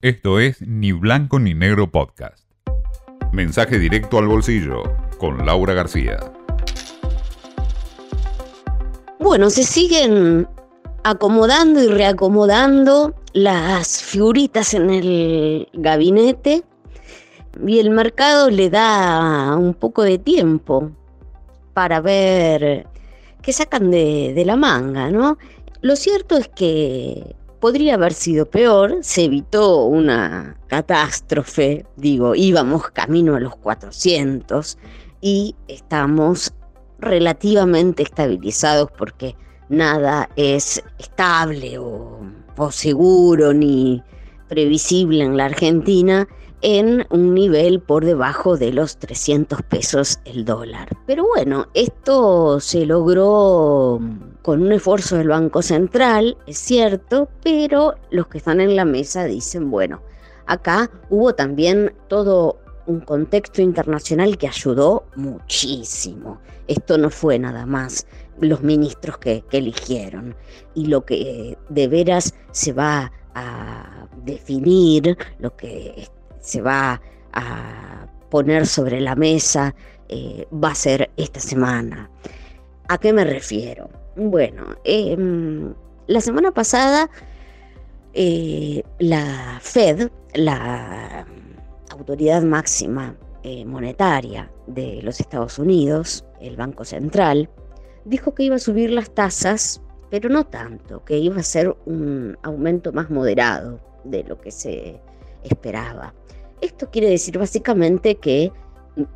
Esto es Ni Blanco ni Negro Podcast. Mensaje directo al bolsillo con Laura García. Bueno, se siguen acomodando y reacomodando las figuritas en el gabinete y el mercado le da un poco de tiempo para ver qué sacan de, de la manga, ¿no? Lo cierto es que podría haber sido peor, se evitó una catástrofe, digo, íbamos camino a los 400 y estamos relativamente estabilizados porque nada es estable o, o seguro ni previsible en la Argentina en un nivel por debajo de los 300 pesos el dólar. Pero bueno, esto se logró con un esfuerzo del Banco Central, es cierto, pero los que están en la mesa dicen, bueno, acá hubo también todo un contexto internacional que ayudó muchísimo. Esto no fue nada más los ministros que, eligieron. Y lo que de veras se va a definir, lo que se va a poner sobre la mesa eh, va a ser esta semana. ¿A qué me refiero? Bueno, em, la semana pasada eh, la Fed, la autoridad máxima eh, monetaria de los Estados Unidos, el Banco Central, dijo que iba a subir las tasas, pero no tanto, que iba a ser un aumento más moderado de lo que se esperaba. Esto quiere decir básicamente que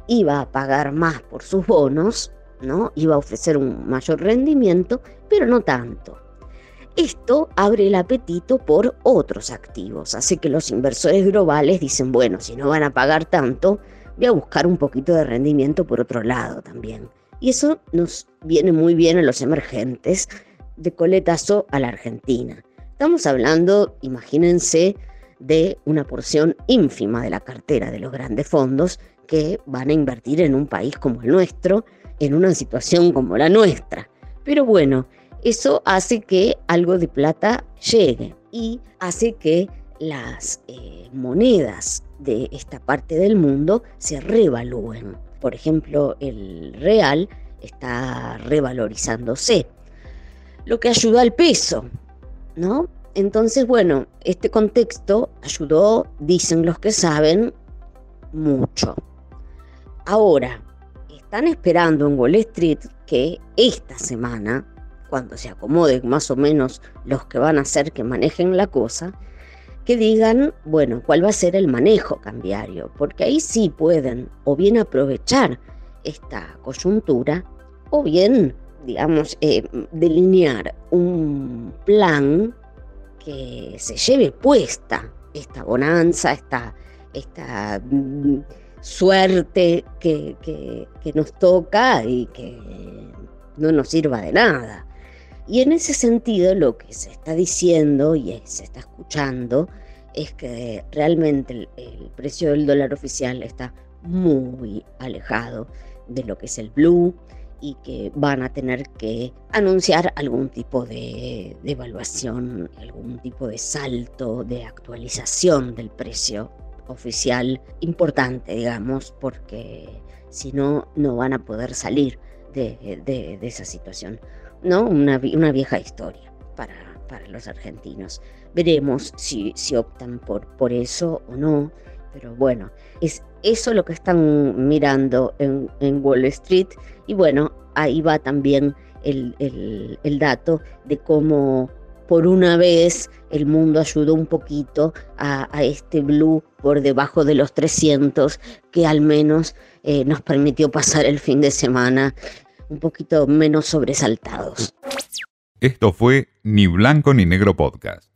iba a pagar más por sus bonos, ¿no? Iba a ofrecer un mayor rendimiento, pero no tanto. Esto abre el apetito por otros activos, hace que los inversores globales dicen, bueno, si no van a pagar tanto, voy a buscar un poquito de rendimiento por otro lado también. Y eso nos viene muy bien a los emergentes de coletazo a la Argentina. Estamos hablando, imagínense, de una porción ínfima de la cartera de los grandes fondos que van a invertir en un país como el nuestro, en una situación como la nuestra. Pero bueno, eso hace que algo de plata llegue y hace que las eh, monedas de esta parte del mundo se revalúen. Por ejemplo, el real está revalorizándose, lo que ayuda al peso, ¿no? Entonces, bueno, este contexto ayudó, dicen los que saben, mucho. Ahora, están esperando en Wall Street que esta semana, cuando se acomoden más o menos los que van a hacer que manejen la cosa, que digan, bueno, cuál va a ser el manejo cambiario, porque ahí sí pueden o bien aprovechar esta coyuntura o bien, digamos, eh, delinear un plan que se lleve puesta esta bonanza, esta, esta mm, suerte que, que, nos toca y que no nos sirva de nada. Y en ese sentido lo que se está diciendo y se está escuchando es que realmente el, precio del dólar oficial está muy alejado de lo que es el blue, y que van a tener que anunciar algún tipo de, evaluación, algún tipo de salto, de actualización del precio oficial importante, digamos, porque si no, no van a poder salir de, esa situación. ¿no? Una, una vieja historia para, para, los argentinos. Veremos si, si optan por, por eso o no, pero bueno, es eso lo que están mirando en, Wall Street y bueno, ahí va también el, dato de cómo por una vez el mundo ayudó un poquito a, este blue por debajo de los 300 que al menos eh, nos permitió pasar el fin de semana un poquito menos sobresaltados. Esto fue Ni Blanco ni Negro Podcast.